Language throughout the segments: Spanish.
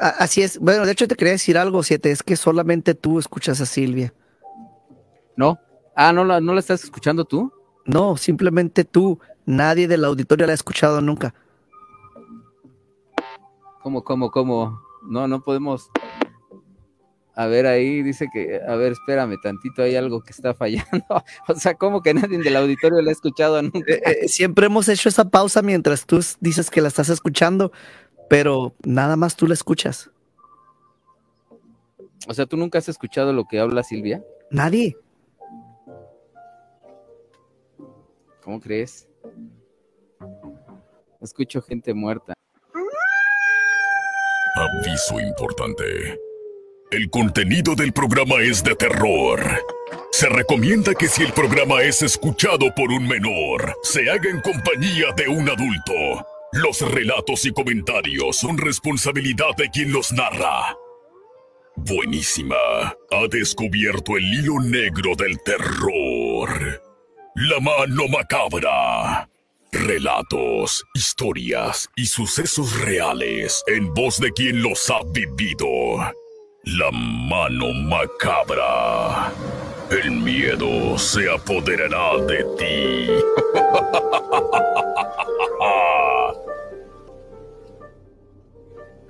Así es. Bueno, de hecho te quería decir algo, Siete, es que solamente tú escuchas a Silvia. ¿No? Ah, ¿no la, ¿no la estás escuchando tú? No, simplemente tú. Nadie del auditorio la ha escuchado nunca. ¿Cómo, cómo, cómo? No, no podemos. A ver, ahí dice que, a ver, espérame tantito, hay algo que está fallando. o sea, ¿cómo que nadie del auditorio la ha escuchado nunca? Eh, eh, siempre hemos hecho esa pausa mientras tú dices que la estás escuchando, pero nada más tú la escuchas. O sea, ¿tú nunca has escuchado lo que habla Silvia? Nadie. ¿Cómo crees? Escucho gente muerta. Aviso importante. El contenido del programa es de terror. Se recomienda que si el programa es escuchado por un menor, se haga en compañía de un adulto. Los relatos y comentarios son responsabilidad de quien los narra. Buenísima. Ha descubierto el hilo negro del terror. La mano macabra. Relatos, historias y sucesos reales en voz de quien los ha vivido. La mano macabra. El miedo se apoderará de ti.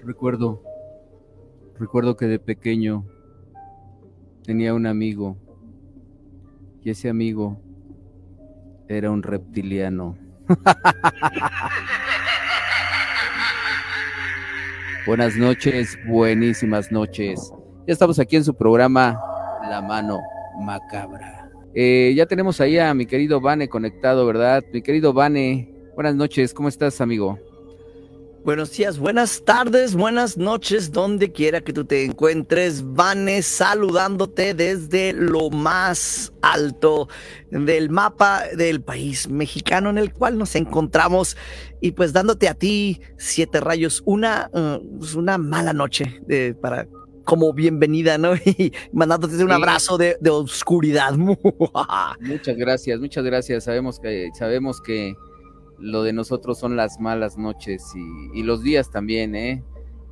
Recuerdo, recuerdo que de pequeño tenía un amigo y ese amigo era un reptiliano. Buenas noches, buenísimas noches. Ya estamos aquí en su programa La Mano Macabra. Eh, ya tenemos ahí a mi querido Vane conectado, ¿verdad? Mi querido Vane, buenas noches, ¿cómo estás, amigo? Buenos días, buenas tardes, buenas noches, donde quiera que tú te encuentres. Vane saludándote desde lo más alto del mapa del país mexicano en el cual nos encontramos y pues dándote a ti siete rayos una, uh, pues, una mala noche de, para como bienvenida, ¿no? Y mandándote un abrazo de, de oscuridad. muchas gracias, muchas gracias. Sabemos que sabemos que lo de nosotros son las malas noches y, los días también, ¿eh?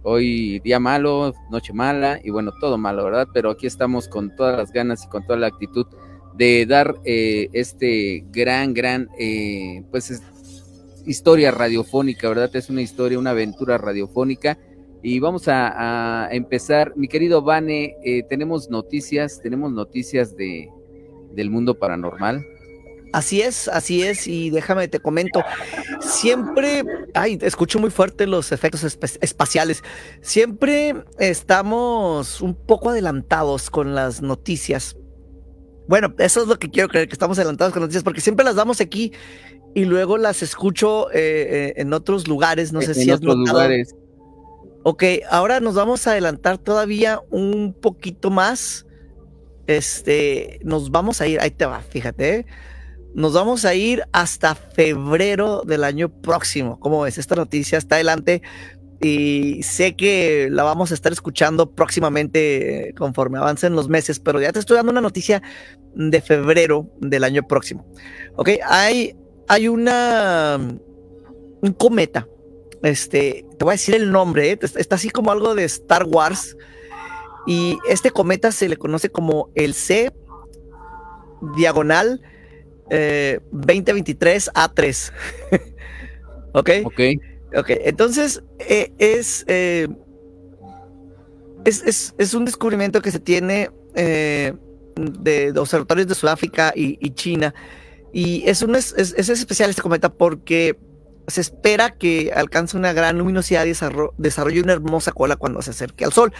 Hoy día malo, noche mala y bueno, todo malo, ¿verdad? Pero aquí estamos con todas las ganas y con toda la actitud de dar eh, este gran, gran, eh, pues historia radiofónica, ¿verdad? Es una historia, una aventura radiofónica. Y vamos a, empezar. Mi querido Vane, eh, tenemos noticias, tenemos noticias de, del mundo paranormal. Así es, así es, y déjame te comento, siempre, ay, escucho muy fuerte los efectos espaciales, siempre estamos un poco adelantados con las noticias. Bueno, eso es lo que quiero creer, que estamos adelantados con noticias, porque siempre las damos aquí y luego las escucho eh, eh, en otros lugares, no sé si otros lugares. Ok, ahora nos vamos a adelantar todavía un poquito más. Este, nos vamos a ir, ahí te va, fíjate. ¿eh? Nos vamos a ir hasta febrero del año próximo. ¿Cómo ves? Esta noticia está adelante y sé que la vamos a estar escuchando próximamente conforme avancen los meses, pero ya te estoy dando una noticia de febrero del año próximo. Ok, hay, hay una, un cometa. Este, te voy a decir el nombre, ¿eh? está así como algo de Star Wars. Y este cometa se le conoce como el C diagonal 2023 A3. ¿Ok? Ok. Ok, entonces eh, eh, es, es, es, un descubrimiento que se tiene eh, de, observatorios de Sudáfrica y, China. Y es, un, es, es, especial este cometa porque se espera que alcance una gran luminosidad y desarrolle una hermosa cola cuando se acerque al Sol.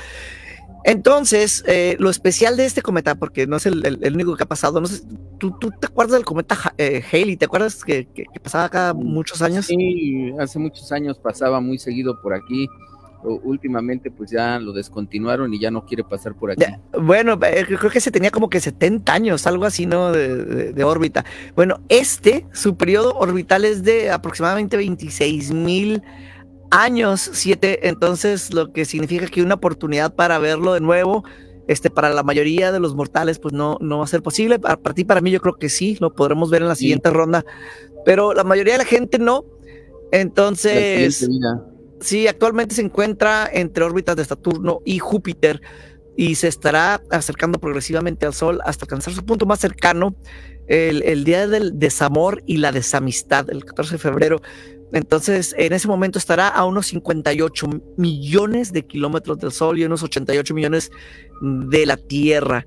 Entonces, eh, lo especial de este cometa, porque no es el, único que ha pasado, no sé, ¿tú, te acuerdas del cometa eh, Halley? ¿Te acuerdas que, pasaba acá muchos años? Sí, hace muchos años pasaba muy seguido por aquí. últimamente, pues ya lo descontinuaron y ya no quiere pasar por aquí. bueno, eh, creo que se tenía como que 70 años, algo así, ¿no? De, de órbita. Bueno, este, su periodo orbital es de aproximadamente 26 mil años, siete, entonces lo que significa que una oportunidad para verlo de nuevo, este, para la mayoría de los mortales, pues no, no va a ser posible. Para, ti, para mí, yo creo que sí, lo podremos ver en la siguiente ronda, pero la mayoría de la gente no. Entonces, Sí, actualmente se encuentra entre órbitas de Saturno y Júpiter y se estará acercando progresivamente al Sol hasta alcanzar su punto más cercano el, día del desamor y la desamistad, el 14 de febrero. Entonces, en ese momento estará a unos 58 millones de kilómetros del Sol y unos 88 millones de la Tierra.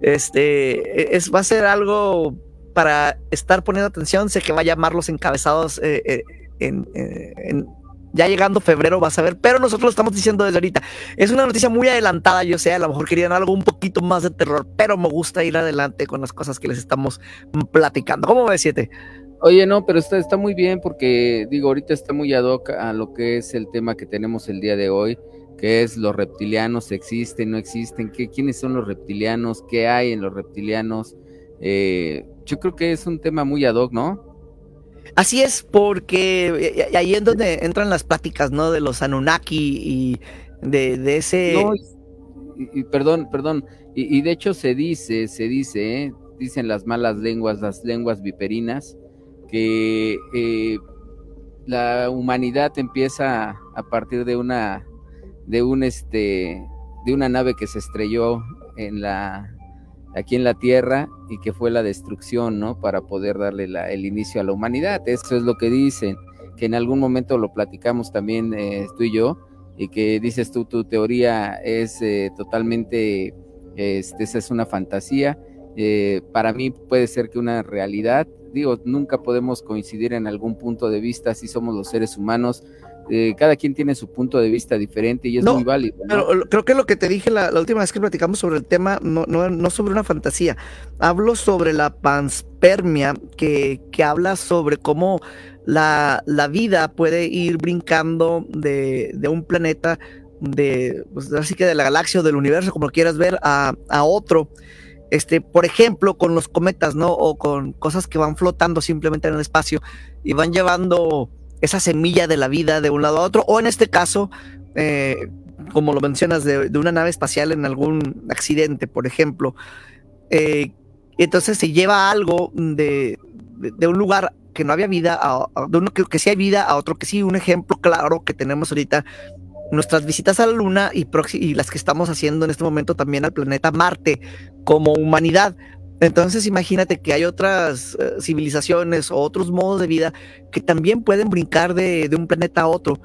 Este es, va a ser algo para estar poniendo atención. Sé que va a llamar los encabezados eh, eh, en, en ya llegando febrero vas a ver, pero nosotros lo estamos diciendo desde ahorita. Es una noticia muy adelantada, yo sé, a lo mejor querían algo un poquito más de terror, pero me gusta ir adelante con las cosas que les estamos platicando. ¿Cómo ves, Siete? Oye, no, pero está, está muy bien porque, digo, ahorita está muy ad hoc a lo que es el tema que tenemos el día de hoy, que es los reptilianos, existen, no existen, ¿Qué, quiénes son los reptilianos, qué hay en los reptilianos. Eh, yo creo que es un tema muy ad hoc, ¿no? Así es, porque ahí es donde entran las pláticas, ¿no? De los Anunnaki y de, ese... y, perdón, perdón, y, de hecho se dice, se dice, ¿eh? dicen las malas lenguas, las lenguas viperinas, que eh, la humanidad empieza a partir de una, de un este, de una nave que se estrelló en la aquí en la tierra y que fue la destrucción, ¿no? Para poder darle el inicio a la humanidad. Eso es lo que dicen, que en algún momento lo platicamos también eh, tú y yo, y que dices tú, tu teoría es eh, totalmente, este, esa es una fantasía. Para mí puede ser que una realidad, digo, nunca podemos coincidir en algún punto de vista si somos los seres humanos, eh, cada quien tiene su punto de vista diferente y es muy válido. Pero creo que lo que te dije la, última vez que platicamos sobre el tema, no, no, sobre una fantasía, hablo sobre la panspermia, que, que habla sobre cómo la, la, vida puede ir brincando de, de un planeta, de, pues, así que de la galaxia o del universo, como quieras ver, a, a otro. Este, por ejemplo, con los cometas, ¿no? O con cosas que van flotando simplemente en el espacio y van llevando esa semilla de la vida de un lado a otro, o en este caso, eh, como lo mencionas, de, una nave espacial en algún accidente, por ejemplo. Eh, entonces se lleva algo de, un lugar que no había vida, a, de uno que, que, sí hay vida, a otro que sí. Un ejemplo claro que tenemos ahorita, nuestras visitas a la Luna y, y las que estamos haciendo en este momento también al planeta Marte como humanidad. Entonces imagínate que hay otras eh, civilizaciones o otros modos de vida que también pueden brincar de, un planeta a otro,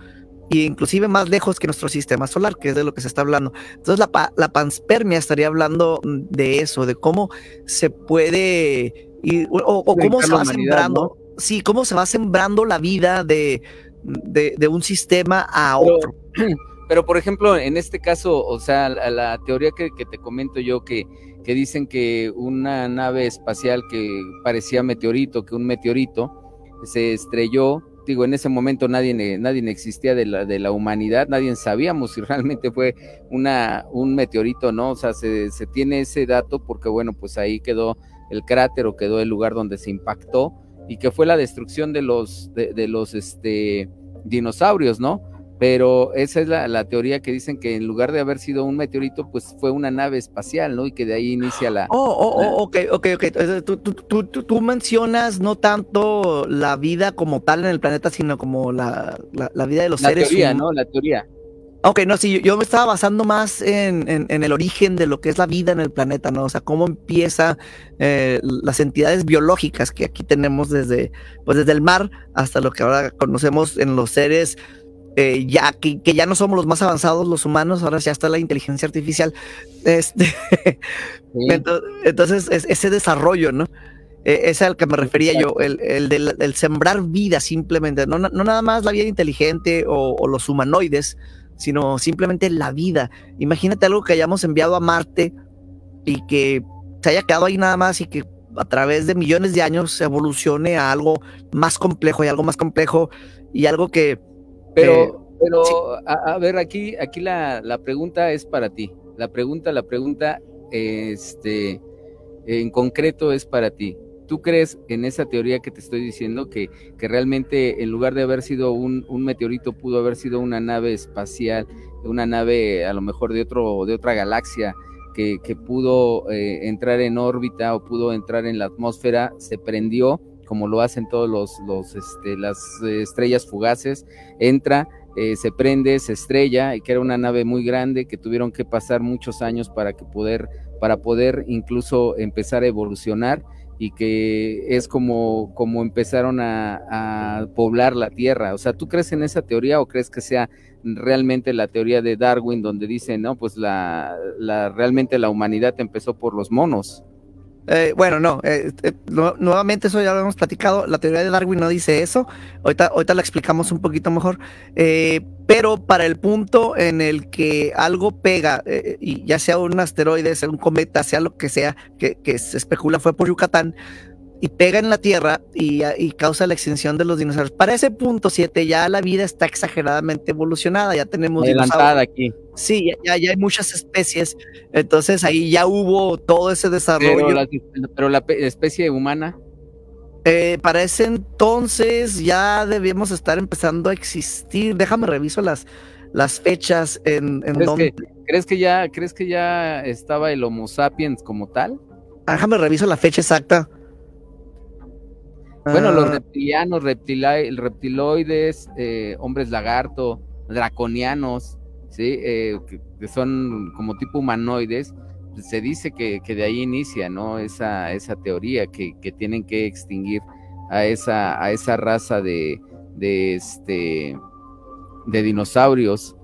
e inclusive más lejos que nuestro sistema solar, que es de lo que se está hablando. Entonces la, panspermia estaría hablando de eso, de cómo se puede ir, o, cómo se va sembrando, sí, cómo se va sembrando la vida de, de, un sistema a otro. Pero, por ejemplo, en este caso, o sea, la, teoría que, te comento yo que que dicen que una nave espacial que parecía meteorito, que un meteorito se estrelló. Digo, en ese momento nadie, nadie existía de la, de la humanidad, nadie sabíamos si realmente fue una, un meteorito no. O sea, se, se tiene ese dato porque, bueno, pues ahí quedó el cráter o quedó el lugar donde se impactó y que fue la destrucción de los, de, de los este, dinosaurios, ¿no? pero esa es la, teoría que dicen que en lugar de haber sido un meteorito, pues fue una nave espacial, ¿no? Y que de ahí inicia la... Oh, oh, oh ok, ok, ok. Tú, tú, tú, tú, mencionas no tanto la vida como tal en el planeta, sino como la, la, vida de los seres. La teoría, ¿no? La teoría. Ok, no, sí, yo, me estaba basando más en, en, el origen de lo que es la vida en el planeta, ¿no? O sea, cómo empieza eh, las entidades biológicas que aquí tenemos desde, pues desde el mar hasta lo que ahora conocemos en los seres eh, ya que, ya no somos los más avanzados los humanos, ahora ya está la inteligencia artificial. Este, entonces, ese desarrollo, ¿no? E, es al que me refería yo, el, del, sembrar vida simplemente, no, nada más la vida inteligente o, los humanoides, sino simplemente la vida. Imagínate algo que hayamos enviado a Marte y que se haya quedado ahí nada más y que a través de millones de años evolucione a algo más complejo y algo más complejo y algo que pero, eh, pero a, ver, aquí, aquí la, la, pregunta es para ti. La pregunta, la pregunta, este, en concreto es para ti. ¿Tú crees en esa teoría que te estoy diciendo que, que realmente en lugar de haber sido un, un, meteorito pudo haber sido una nave espacial, una nave a lo mejor de otro, de otra galaxia que, que pudo eh, entrar en órbita o pudo entrar en la atmósfera, se prendió como lo hacen todos los, los este, las estrellas fugaces, entra eh, se prende, se estrella y que era una nave muy grande que tuvieron que pasar muchos años para que poder, para poder incluso empezar a evolucionar y que es como, como empezaron a, poblar la Tierra. O sea, ¿tú crees en esa teoría o crees que sea realmente la teoría de Darwin donde dice, no, pues la, la realmente la humanidad empezó por los monos? Eh, bueno, no, eh, eh, nuevamente eso ya lo hemos platicado, la teoría de Darwin no dice eso, ahorita, ahorita la explicamos un poquito mejor, pero para el punto en el que algo pega, y ya sea un asteroide, sea un cometa, sea lo que sea, que se especula fue por Yucatán, y pega en la Tierra y, causa la extinción de los dinosaurios. Para ese punto 7 ya la vida está exageradamente evolucionada, ya tenemos adelantada aquí. Sí, ya, ya, hay muchas especies, entonces ahí ya hubo todo ese desarrollo. Pero la, especie humana. Eh, para ese entonces ya debíamos estar empezando a existir. Déjame reviso las, las fechas en, en ¿Crees, que, ¿crees que ya crees que ya estaba el Homo sapiens como tal? Déjame reviso la fecha exacta. Bueno, los ah. reptilianos, reptiloides, eh, hombres lagarto, draconianos, ¿sí? Eh, que, son como tipo humanoides, se dice que, de ahí inicia, ¿no? Esa, esa teoría que, tienen que extinguir a esa, a esa raza de, de, este, de dinosaurios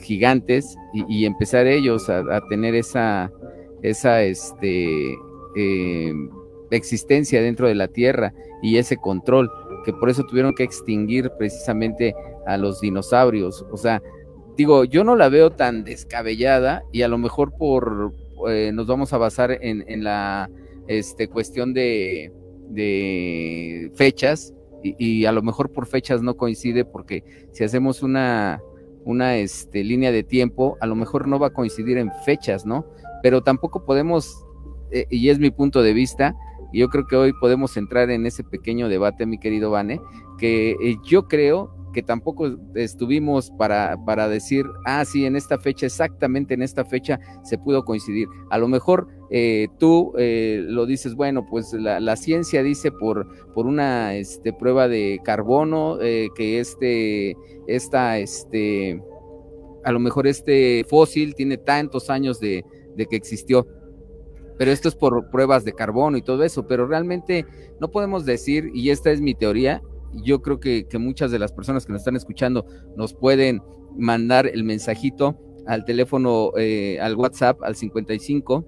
gigantes y, empezar ellos a, tener esa, esa, este, eh, existencia dentro de la Tierra y ese control, que por eso tuvieron que extinguir precisamente a los dinosaurios. O sea, digo, yo no la veo tan descabellada y a lo mejor por eh, nos vamos a basar en, en la este, cuestión de, de fechas y, a lo mejor por fechas no coincide porque si hacemos una, una este, línea de tiempo, a lo mejor no va a coincidir en fechas, ¿no? Pero tampoco podemos, eh, y es mi punto de vista, y yo creo que hoy podemos entrar en ese pequeño debate, mi querido Vane, que eh, yo creo que tampoco estuvimos para, para decir, ah, sí, en esta fecha, exactamente en esta fecha se pudo coincidir. A lo mejor eh, tú eh, lo dices, bueno, pues la, ciencia dice por, por una este, prueba de carbono que este, esta, este, a lo mejor este fósil tiene tantos años de, de que existió pero esto es por pruebas de carbono y todo eso, pero realmente no podemos decir, y esta es mi teoría, yo creo que, muchas de las personas que nos están escuchando nos pueden mandar el mensajito al teléfono, eh, al WhatsApp, al 55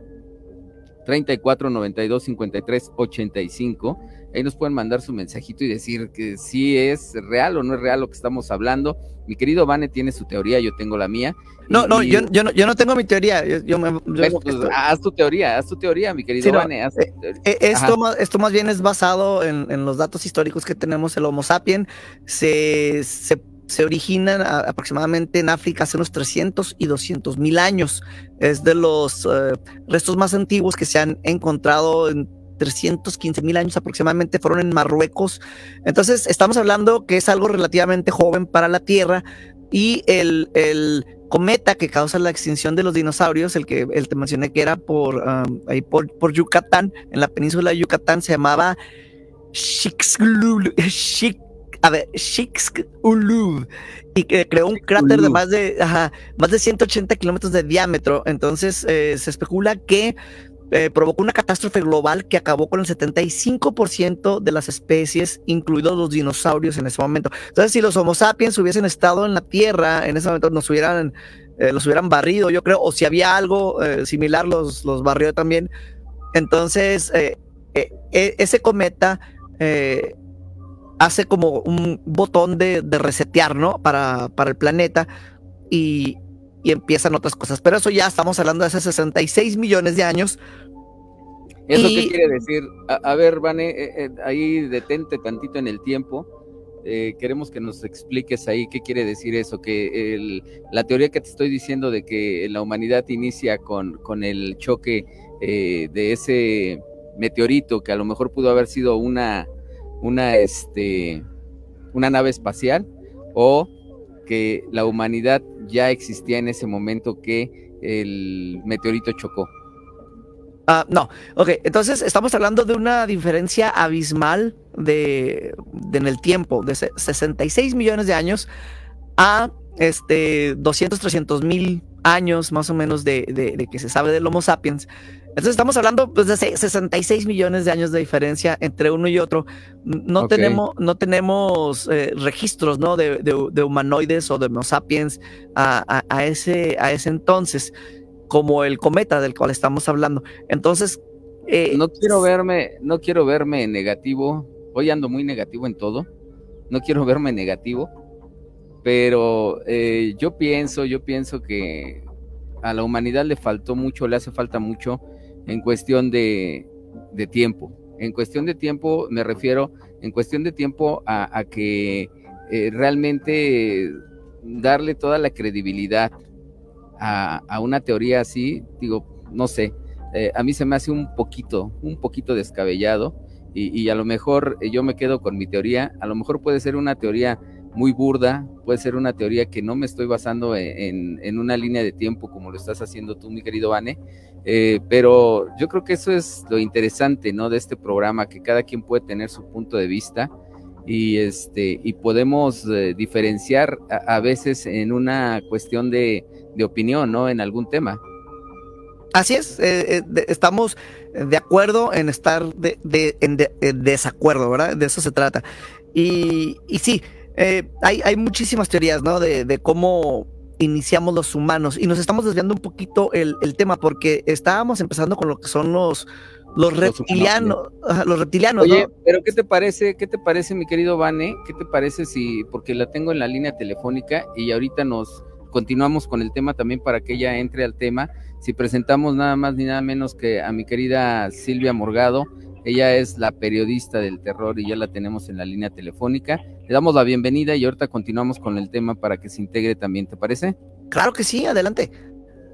34 92 53 85. Ahí nos pueden mandar su mensajito y decir que si es real o no es real lo que estamos hablando. Mi querido Vane tiene su teoría, yo tengo la mía. No, no, yo, yo, no, yo no tengo mi teoría. Yo, pues, haz tu teoría, haz tu teoría, mi querido Vane. Eh, eh, esto, más, esto más bien es basado en, en, los datos históricos que tenemos. El Homo sapiens se, se, se originan aproximadamente en África hace unos 300 y 200 mil años. Es de los eh, restos más antiguos que se han encontrado en 315 mil años aproximadamente fueron en Marruecos. Entonces, estamos hablando que es algo relativamente joven para la Tierra y el, el cometa que causa la extinción de los dinosaurios, el que el te mencioné que era por, um, ahí por, por, Yucatán, en la península de Yucatán, se llamaba Chicxulub, a ver, y que creó un cráter de más de, más de 180 kilómetros de diámetro. Entonces eh, se especula que eh, provocó una catástrofe global que acabó con el 75% de las especies, incluidos los dinosaurios en ese momento. Entonces, si los Homo sapiens hubiesen estado en la Tierra, en ese momento nos hubieran, eh, los hubieran barrido, yo creo, o si había algo eh, similar, los, los barrió también. Entonces, e, ese cometa hace como un botón de, de resetear, ¿no? Para, para el planeta. Y, y empiezan otras cosas. Pero eso ya estamos hablando de hace 66 millones de años. ¿Eso qué quiere decir? A, ver, Vane, eh, eh, ahí detente tantito en el tiempo. Eh, queremos que nos expliques ahí qué quiere decir eso, que el, la teoría que te estoy diciendo de que la humanidad inicia con, con el choque de ese meteorito, que a lo mejor pudo haber sido una, una, este, una nave espacial, o que la humanidad ya existía en ese momento que el meteorito chocó. Ah, no, ok, entonces estamos hablando de una diferencia abismal de, en el tiempo, de 66 millones de años a este 200, 300 mil años más o menos de, de, que se sabe del Homo sapiens. Entonces estamos hablando pues, de 66 millones de años de diferencia entre uno y otro. No tenemos, no tenemos eh, registros ¿no? de, de, humanoides o de Homo sapiens a, a, ese, a ese entonces, como el cometa del cual estamos hablando. Entonces... Eh, no quiero verme, no quiero verme negativo. Hoy ando muy negativo en todo. No quiero verme negativo pero eh, yo pienso, yo pienso que a la humanidad le faltó mucho, le hace falta mucho en cuestión de, tiempo. En cuestión de tiempo me refiero, en cuestión de tiempo a, que eh, realmente darle toda la credibilidad a, una teoría así, digo, no sé, eh, a mí se me hace un poquito, un poquito descabellado y, a lo mejor yo me quedo con mi teoría, a lo mejor puede ser una teoría muy burda, puede ser una teoría que no me estoy basando en, una línea de tiempo como lo estás haciendo tú, mi querido Vane, eh, pero yo creo que eso es lo interesante, ¿no? De este programa, que cada quien puede tener su punto de vista y, este, y podemos eh, diferenciar a, veces en una cuestión de, opinión, ¿no? En algún tema. Así es, eh, estamos de acuerdo en estar de, en, desacuerdo, ¿verdad? De eso se trata. Y, y sí, hay, hay, muchísimas teorías, ¿no? De, cómo iniciamos los humanos y nos estamos desviando un poquito el, tema porque estábamos empezando con lo que son los, los reptilianos, los reptilianos. Oye, pero ¿qué te parece, qué te parece, mi querido Vane? ¿Qué te parece si, porque la tengo en la línea telefónica y ahorita nos continuamos con el tema también para que ella entre al tema, si presentamos nada más ni nada menos que a mi querida Silvia Morgado, ella es la periodista del terror y ya la tenemos en la línea telefónica. Le damos la bienvenida y ahorita continuamos con el tema para que se integre también, ¿te parece? Claro que sí, adelante.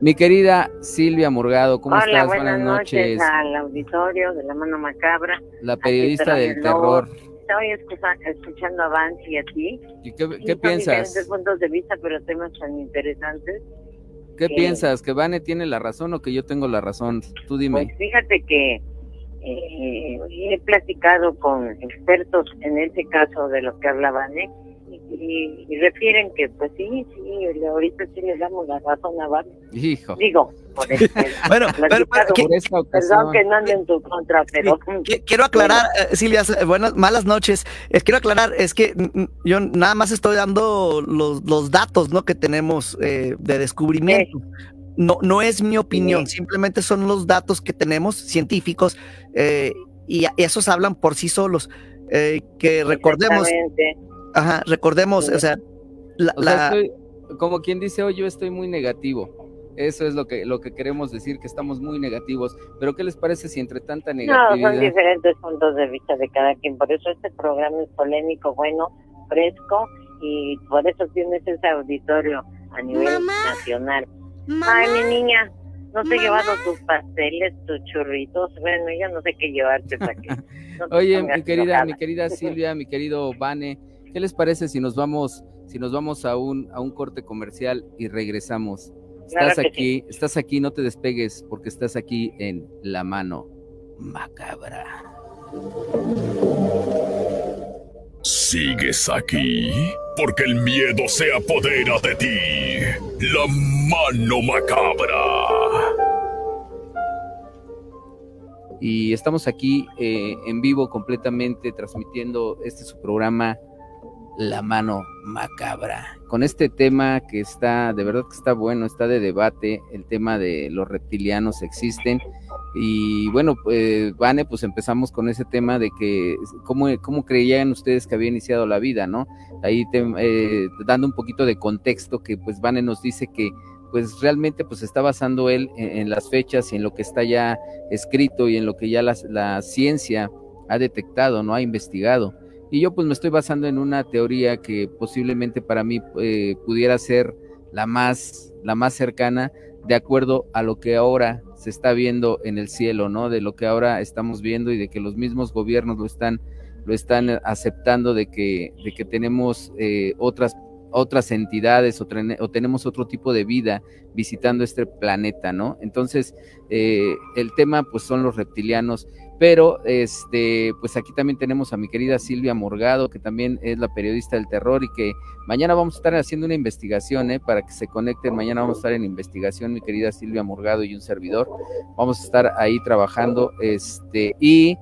Mi querida Silvia Morgado, ¿cómo estás? Buenas, noches. al auditorio de La Mano Macabra. La periodista del terror. Estoy escuchando a Vance y a ti. ¿Y qué, qué piensas? Diferentes puntos de vista, pero temas tan interesantes. ¿Qué piensas? ¿Que Vane tiene la razón o que yo tengo la razón? Tú dime. Pues fíjate que eh, he platicado con expertos en ese caso de lo que hablaban, ¿eh? Y, refieren que, pues sí, sí, ahorita sí les damos la razón a Van. Hijo. Digo, por eso. bueno, pero, perdón que no anden en tu contra, pero. quiero aclarar, eh, Silvia, buenas, malas noches. Eh, quiero aclarar, es que yo nada más estoy dando los, los datos, ¿no? Que tenemos eh, de descubrimiento no, no es mi opinión, simplemente son los datos que tenemos científicos eh, y, esos hablan por sí solos. Eh, que recordemos, ajá, recordemos, o sea, como quien dice hoy, yo estoy muy negativo. Eso es lo que, lo que queremos decir, que estamos muy negativos. Pero ¿qué les parece si entre tanta negatividad... No, son diferentes puntos de vista de cada quien. Por eso este programa es polémico, bueno, fresco, y por eso tienes ese auditorio a nivel nacional. Ay, mi niña, no te he llevado tus pasteles, tus churritos. Bueno, ya no sé qué llevarte para que. Oye, mi querida, mi querida Silvia, mi querido Vane, ¿qué les parece si nos vamos, si nos vamos a un, a un corte comercial y regresamos? Estás aquí, estás aquí, no te despegues, porque estás aquí en la mano macabra. ¿Sigues aquí? Porque el miedo se apodera de ti. La mano macabra. Y estamos aquí eh, en vivo completamente transmitiendo este su programa La mano macabra. Con este tema que está, de verdad que está bueno, está de debate, el tema de los reptilianos existen y bueno, pues, Vane, pues empezamos con ese tema de que cómo, cómo creían ustedes que había iniciado la vida, ¿no? Ahí eh, dando un poquito de contexto que pues Vane nos dice que pues realmente pues está basando él en, las fechas y en lo que está ya escrito y en lo que ya la, la ciencia ha detectado, ¿no? Ha investigado. Y yo pues me estoy basando en una teoría que posiblemente para mí eh, pudiera ser la más, la más cercana de acuerdo a lo que ahora se está viendo en el cielo, ¿no? De lo que ahora estamos viendo y de que los mismos gobiernos lo están, lo están aceptando de que, de que tenemos eh, otras otras entidades o, tenemos otro tipo de vida visitando este planeta, ¿no? Entonces, eh, el tema pues son los reptilianos Pero este, pues aquí también tenemos a mi querida Silvia Morgado, que también es la periodista del terror y que mañana vamos a estar haciendo una investigación, ¿eh? para que se conecten. Mañana vamos a estar en investigación, mi querida Silvia Morgado y un servidor. Vamos a estar ahí trabajando, este, y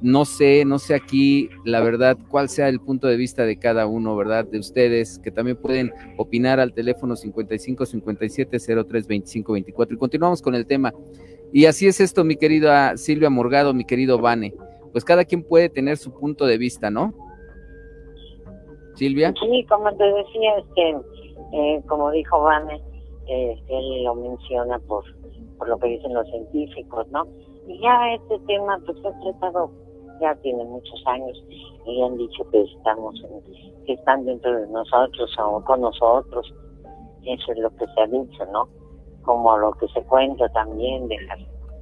no sé, no sé aquí, la verdad, cuál sea el punto de vista de cada uno, ¿verdad? De ustedes, que también pueden opinar al teléfono 55 57 03 25 24. Y continuamos con el tema. Y así es esto, mi querida Silvia Morgado, mi querido Vane. Pues cada quien puede tener su punto de vista, ¿no? Silvia. Sí, como te decía, este, eh, como dijo Vane, eh, él lo menciona por, por lo que dicen los científicos, ¿no? Y ya este tema pues se ha tratado ya tiene muchos años y han dicho que estamos que están dentro de nosotros o con nosotros eso es lo que se ha dicho no como lo que se cuenta también de las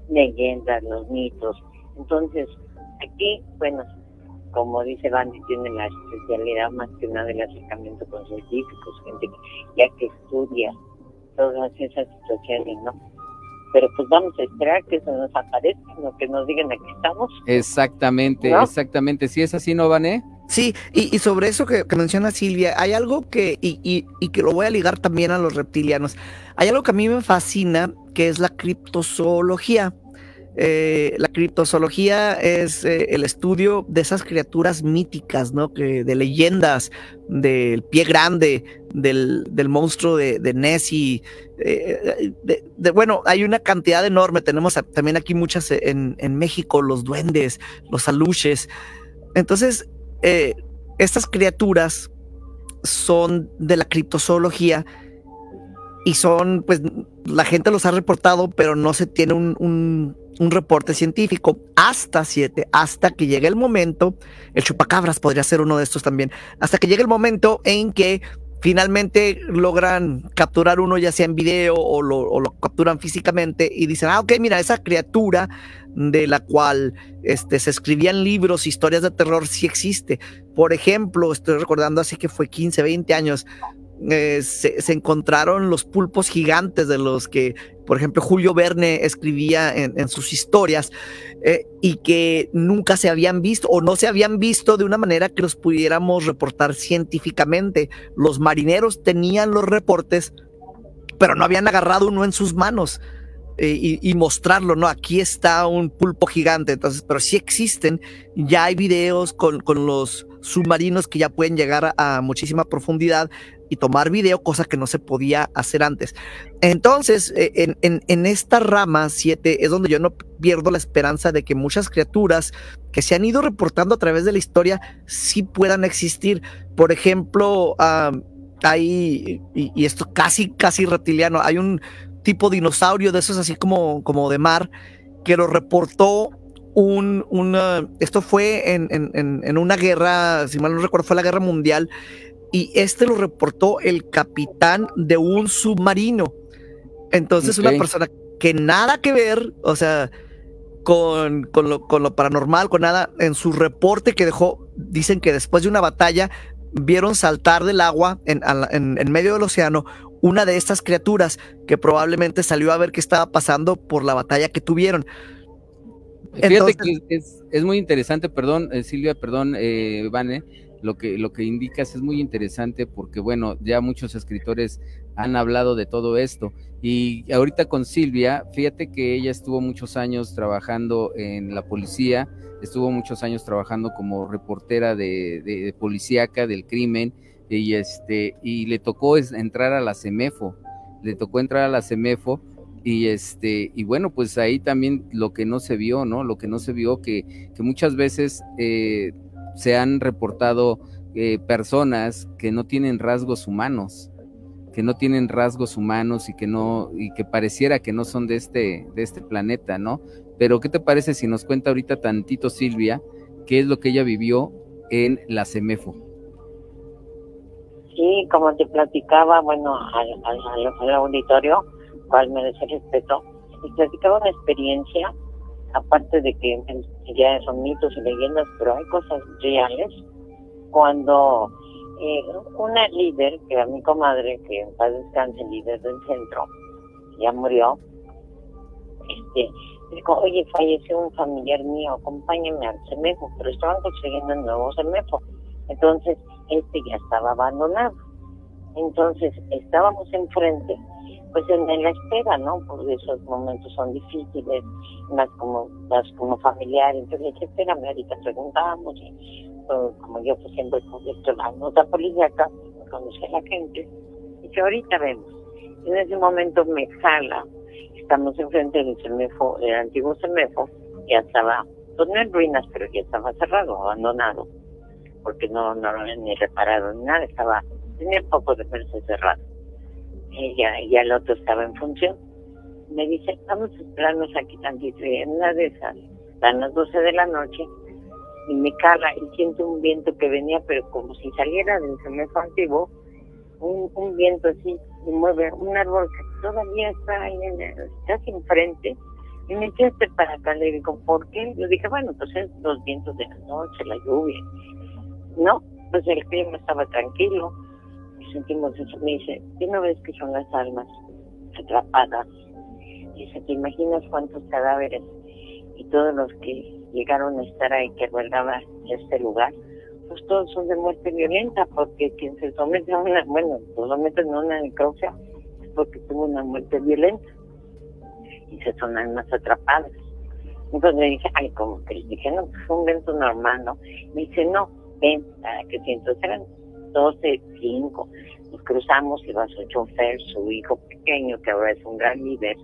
leyendas los mitos entonces aquí bueno como dice Bandy tiene la especialidad más que nada del acercamiento con científicos gente que ya que estudia todas esas situaciones no pero pues vamos a esperar que se nos aparezca, lo que nos digan aquí estamos. Exactamente, exactamente. Si es así, ¿no, Vané? Sí, y, sobre eso que, menciona Silvia, hay algo que, y, y, que lo voy a ligar también a los reptilianos, hay algo que a mí me fascina, que es la criptozoología. Eh, la criptozoología es eh, el estudio de esas criaturas míticas, ¿no? Que, de leyendas, del pie grande, del, monstruo de, Nessie. Eh, bueno, hay una cantidad enorme. Tenemos también aquí muchas en, en México, los duendes, los aluches. Entonces, estas criaturas son de la criptozoología y son, pues, la gente los ha reportado, pero no se tiene un un reporte científico. Hasta siete, hasta que llegue el momento, el chupacabras podría ser uno de estos también, hasta que llegue el momento en que finalmente logran capturar uno ya sea en video o lo, capturan físicamente y dicen, ah, ok, mira, esa criatura de la cual este, se escribían libros, historias de terror, sí existe. Por ejemplo, estoy recordando así que fue 15, 20 años, eh, se, encontraron los pulpos gigantes de los que, por ejemplo, Julio Verne escribía en, sus historias eh, y que nunca se habían visto o no se habían visto de una manera que los pudiéramos reportar científicamente. Los marineros tenían los reportes, pero no habían agarrado uno en sus manos. Eh, y, mostrarlo, ¿no? Aquí está un pulpo gigante, entonces, pero sí existen, ya hay videos con, con los submarinos que ya pueden llegar a, muchísima profundidad y tomar video, cosa que no se podía hacer antes. Entonces, eh, en, esta rama 7 es donde yo no pierdo la esperanza de que muchas criaturas que se han ido reportando a través de la historia sí puedan existir. Por ejemplo, hay, y, esto casi, casi reptiliano, hay un tipo dinosaurio de esos así como, como de mar que lo reportó un, esto fue en, en, una guerra, si mal no recuerdo, fue la guerra mundial, y este lo reportó el capitán de un submarino. Entonces, una persona que nada que ver, o sea, con, con, lo, con, lo, paranormal, con nada, en su reporte que dejó, dicen que después de una batalla vieron saltar del agua en, en, en medio del océano una de estas criaturas que probablemente salió a ver qué estaba pasando por la batalla que tuvieron. Fíjate que es, muy interesante, perdón, eh, Silvia, perdón, eh, Vane, lo que, lo que indicas es muy interesante porque, bueno, ya muchos escritores han hablado de todo esto. Y ahorita con Silvia, fíjate que ella estuvo muchos años trabajando en la policía, estuvo muchos años trabajando como reportera de, policíaca del crimen, y este, y le tocó entrar a la CEMEFO, le tocó entrar a la CEMEFO y este, y bueno, pues ahí también lo que no se vio, ¿no? Lo que no se vio, que, que muchas veces eh, se han reportado eh, personas que no tienen rasgos humanos, que no tienen rasgos humanos y que no, y que pareciera que no son de este, de este planeta, ¿no? Pero, ¿qué te parece si nos cuenta ahorita tantito Silvia qué es lo que ella vivió en la CEMEFO? Sí, como te platicaba, bueno, al, al, al auditorio, cual merece respeto. Y platicaba una experiencia, aparte de que ya son mitos y leyendas, pero hay cosas reales. Cuando eh, una líder, que era mi comadre, que en paz descanse, líder del centro, ya murió, este, Dijo, oye, falleció un familiar mío, acompáñame al CEMEFO, pero estaban construyendo el nuevo CEMEFO. Entonces, este ya estaba abandonado. Entonces, estábamos enfrente, pues en, la espera, ¿no? Porque esos momentos son difíciles, más como, más como familiar. Entonces, espérame, ahorita preguntamos. Y, pues, como yo pues, siempre conozco la nota policíaca, conocí a la gente. Y que ahorita vemos. En ese momento me jala estamos enfrente del CEMEFO, el antiguo CEMEFO, ya estaba, pues no en ruinas, pero ya estaba cerrado, abandonado, porque no, no lo habían ni reparado ni nada, estaba, tenía poco de verse cerrado. Y ya, ya el otro estaba en función. Me dice, vamos a esperarnos aquí tantito, y en una de esas, dan las 12 de la noche, y me cala y siento un viento que venía, pero como si saliera del CEMEFO antiguo, un, un viento así, y mueve un árbol que todavía está ahí casi enfrente. Y me echaste para acá, le digo, ¿por qué? Le dije, bueno, pues es los vientos de la noche, la lluvia. No, pues el clima estaba tranquilo. Sentimos eso. Me dice, ¿qué no ves que son las almas atrapadas? Dice, ¿te imaginas cuántos cadáveres y todos los que llegaron a estar ahí que guardaban este lugar? Pues todos son de muerte violenta, porque quien se somete a una, bueno, se someten a una necropsia porque tuvo una muerte violenta y se son almas atrapadas. Entonces le dije, ay, como que dije, no, pues fue un evento normal, ¿no? Me dice, no, ven, para que siento, eran 12, 5. Nos cruzamos, y va su chofer, su hijo pequeño, que ahora es un gran líder,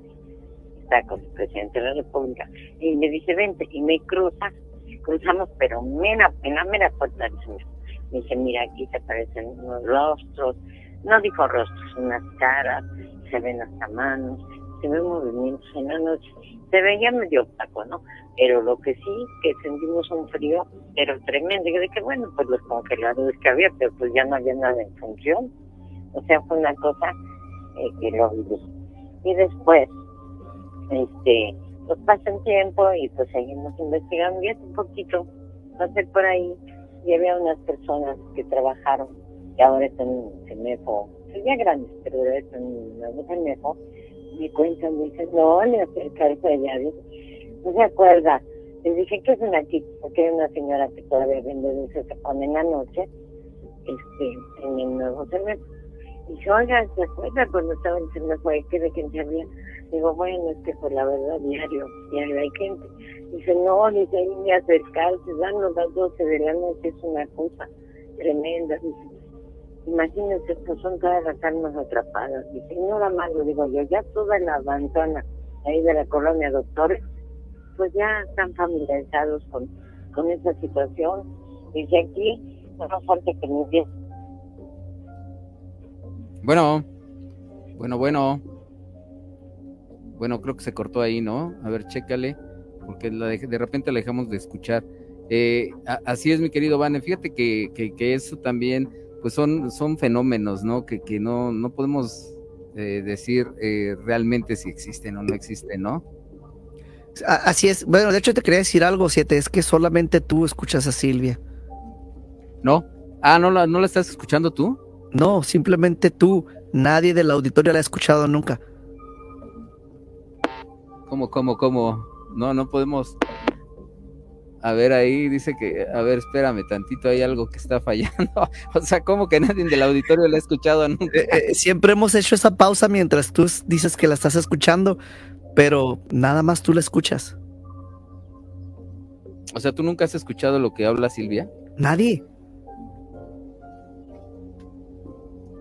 está con el presidente de la República, y me dice, vente, y me cruza, cruzamos, pero mera, en la mera puerta del Señor. Me dice, mira, aquí se aparecen unos rostros, no dijo rostros, unas caras, se ven hasta manos, se ven movimientos en la noche. Se veía medio opaco, ¿no? Pero lo que sí, que sentimos un frío, pero tremendo. Y dije, bueno, pues los congeladores que había, pero pues ya no había nada en función. O sea, fue una cosa eh, que lo viví. Y después, este, pues pasa el tiempo y pues seguimos investigando. Y hace un poquito pasé por ahí y había unas personas que trabajaron que ahora están en CEMEFO, ya grandes, pero están en CEMEFO, me cuentan, me dicen, no, le acerca eso allá, no se acuerda. Les dije que es una kit, porque hay una señora que todavía vende dulces que pone en la noche, este, en el nuevo CEMEFO. Y dice, oiga, ¿se acuerda cuando estaba en CEMEFO? ¿Qué de quién sabía? Digo, bueno, es que por la verdad, diario, diario hay gente. Dice, no, dice, ahí me acercarse, dan las 12 de la noche, es una cosa tremenda. Dice, Imagínense, pues son todas las almas atrapadas. Y más lo digo yo, ya toda la avanzana ahí de la colonia Doctores, pues ya están familiarizados con, con esa situación. Dice aquí, no falta que me Bueno, bueno, bueno. Bueno, creo que se cortó ahí, ¿no? A ver, chécale, porque la de, de repente la dejamos de escuchar. Eh, así es, mi querido Vane. Fíjate que, que eso también pues son, son fenómenos, ¿no? Que, que no, no podemos eh, decir eh, realmente si existen o no existen, ¿no? Así es. Bueno, de hecho te quería decir algo, Siete, es que solamente tú escuchas a Silvia. ¿No? Ah, ¿no la, ¿no la estás escuchando tú? No, simplemente tú. Nadie del auditorio la ha escuchado nunca. ¿Cómo, cómo, cómo? No, no podemos... A ver, ahí dice que, a ver, espérame tantito, hay algo que está fallando. o sea, como que nadie del auditorio la ha escuchado nunca. Eh, eh, siempre hemos hecho esa pausa mientras tú dices que la estás escuchando, pero nada más tú la escuchas. O sea, ¿tú nunca has escuchado lo que habla Silvia? Nadie.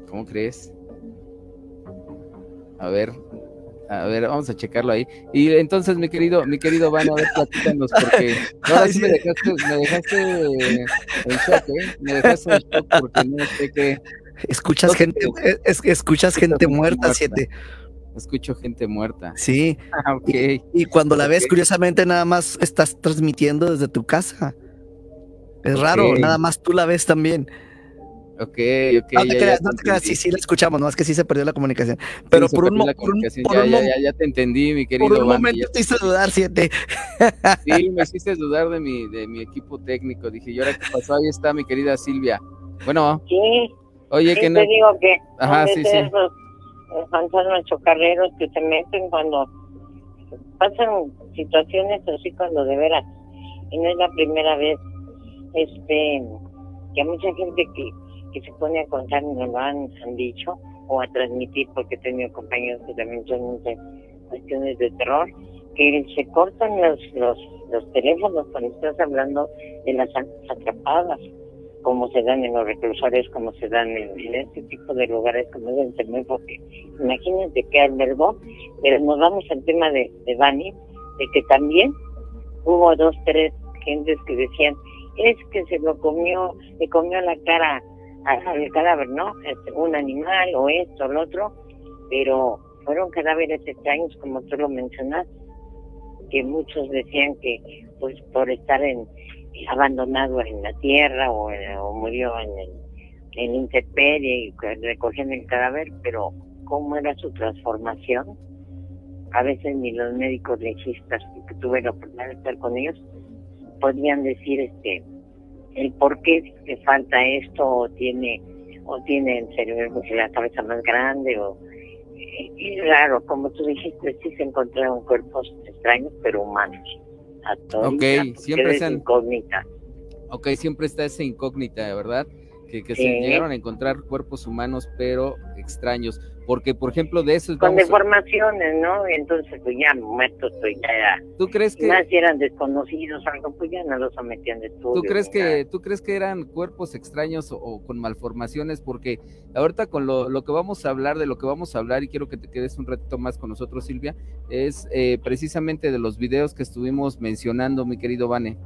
¿Cómo crees? A ver, a ver, vamos a checarlo ahí. Y entonces, mi querido, mi querido Van, a ver, platícanos, porque ahora sí me dejaste, me dejaste en shock, ¿eh? Me dejaste en shock porque no sé qué. Escuchas gente, es, escuchas gente muerta, siete. Escucho gente muerta. Sí. Ah, ok. Y, cuando la ves, curiosamente, nada más estás transmitiendo desde tu casa. Es raro, nada más tú la ves también. Ok, ok. No te creas, no te creas, sí, sí la escuchamos, no es que sí se perdió la comunicación. Pero por, un, por, un, ya, ya, ya, ya, te entendí, mi querido. Por un momento te hice dudar, siete. Sí, me hiciste dudar de mi, de mi equipo técnico. Dije, ¿y ahora qué pasó? Ahí está mi querida Silvia. Bueno. Sí. Oye, sí, que no. Te digo que. Ajá, sí, sí. Esos fantasmas chocarreros que se meten cuando pasan situaciones así cuando de veras, y no es la primera vez, este, que a mucha gente que, que se pone a contar me lo han, dicho, o a transmitir, porque he tenido compañeros que también son cuestiones de terror, que se cortan los, los, los teléfonos cuando estás hablando de las atrapadas como se dan en los reclusores, como se dan en, este tipo de lugares como es el porque imagínense que albergó, pero nos vamos al tema de, de Bani, de que también hubo dos, tres gentes que decían, es que se lo comió, le comió la cara al cadáver, ¿no? Este, un animal o esto o lo otro, pero fueron cadáveres extraños, como tú lo mencionas, que muchos decían que, pues, por estar en abandonado en la tierra o, murió en el en intemperie y recogían el cadáver, pero cómo era su transformación. A veces ni los médicos legistas que tuve la oportunidad de estar con ellos podían decir este el por qué le falta esto o tiene o tiene el cerebro la cabeza más grande o y raro como tú dijiste sí se encontraron cuerpos extraños pero humanos Ok, siempre está incógnita. Ok, siempre está esa incógnita, ¿verdad? Que, que se llegaron a encontrar cuerpos humanos, pero extraños. Porque, por ejemplo, de eso... Con deformaciones, ¿no? Entonces, pues ya muertos, pues ya... ¿Tú crees que...? Más si eran desconocidos, algo, pues ya no los sometían de estudio. ¿Tú crees, que, ¿Tú crees que eran cuerpos extraños o, con malformaciones? Porque ahorita con lo, lo, que vamos a hablar, de lo que vamos a hablar, y quiero que te quedes un ratito más con nosotros, Silvia, es eh, precisamente de los videos que estuvimos mencionando, mi querido Vane.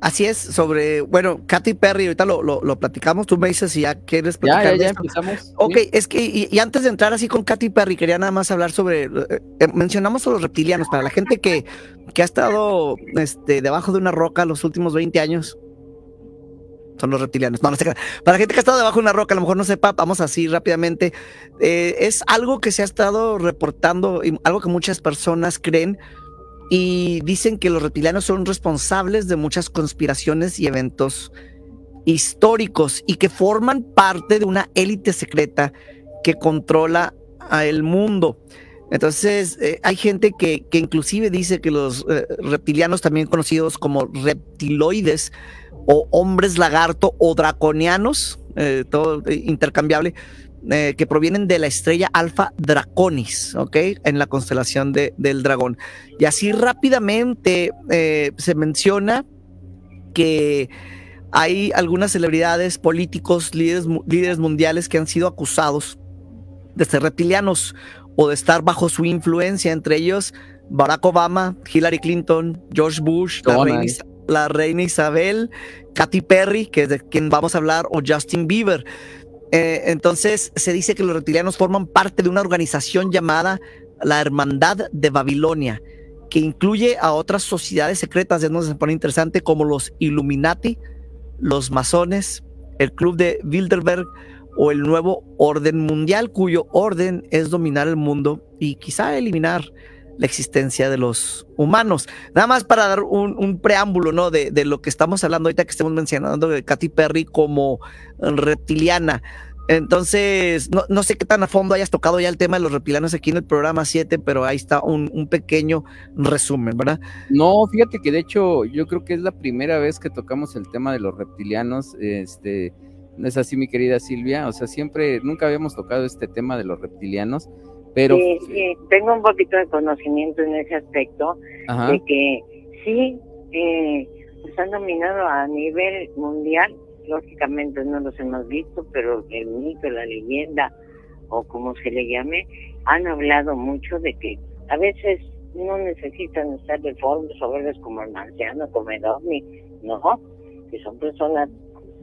Así es, sobre, bueno, Katy Perry, ahorita lo, lo, platicamos, tú me dices si ya quieres platicar. Ya, ya, empezamos. Ok, es que, y, antes de entrar así con Katy Perry, quería nada más hablar sobre, eh, eh, mencionamos a los reptilianos, para la gente que, que ha estado este, debajo de una roca los últimos 20 años, son los reptilianos. No, no sé. Para la gente que ha estado debajo de una roca, a lo mejor no sepa, vamos así rápidamente. Eh, es algo que se ha estado reportando, y algo que muchas personas creen, y dicen que los reptilianos son responsables de muchas conspiraciones y eventos históricos y que forman parte de una élite secreta que controla a el mundo. Entonces, eh, hay gente que, que, inclusive dice que los eh, reptilianos, también conocidos como reptiloides o hombres lagarto o draconianos, eh, todo intercambiable, eh, que provienen de la estrella Alfa Draconis, ¿ok? En la constelación de, del dragón. Y así rápidamente eh, se menciona que hay algunas celebridades, políticos, líderes, líderes mundiales que han sido acusados de ser reptilianos o de estar bajo su influencia, entre ellos Barack Obama, Hillary Clinton, George Bush, la reina, la reina, Isabel, Katy Perry, que es de quien vamos a hablar, o Justin Bieber. Eh, entonces se dice que los reptilianos forman parte de una organización llamada la Hermandad de Babilonia, que incluye a otras sociedades secretas, de donde se pone interesante, como los Illuminati, los masones, el Club de Bilderberg o el Nuevo Orden Mundial, cuyo orden es dominar el mundo y quizá eliminar la existencia de los humanos. Nada más para dar un, preámbulo, ¿no? De, de, lo que estamos hablando ahorita que estemos mencionando de Katy Perry como reptiliana. Entonces, no, no, sé qué tan a fondo hayas tocado ya el tema de los reptilianos aquí en el programa 7, pero ahí está un, un, pequeño resumen, ¿verdad? No, fíjate que de hecho yo creo que es la primera vez que tocamos el tema de los reptilianos. Este, ¿no es así, mi querida Silvia? O sea, siempre, nunca habíamos tocado este tema de los reptilianos. Pero... Sí, sí, tengo un poquito de conocimiento en ese aspecto, de que sí, eh, pues han dominado a nivel mundial, lógicamente no los hemos visto, pero el mito, la leyenda, o como se le llame, han hablado mucho de que a veces no necesitan estar de forma o verdes como el marciano, como el ovni, no, que son personas,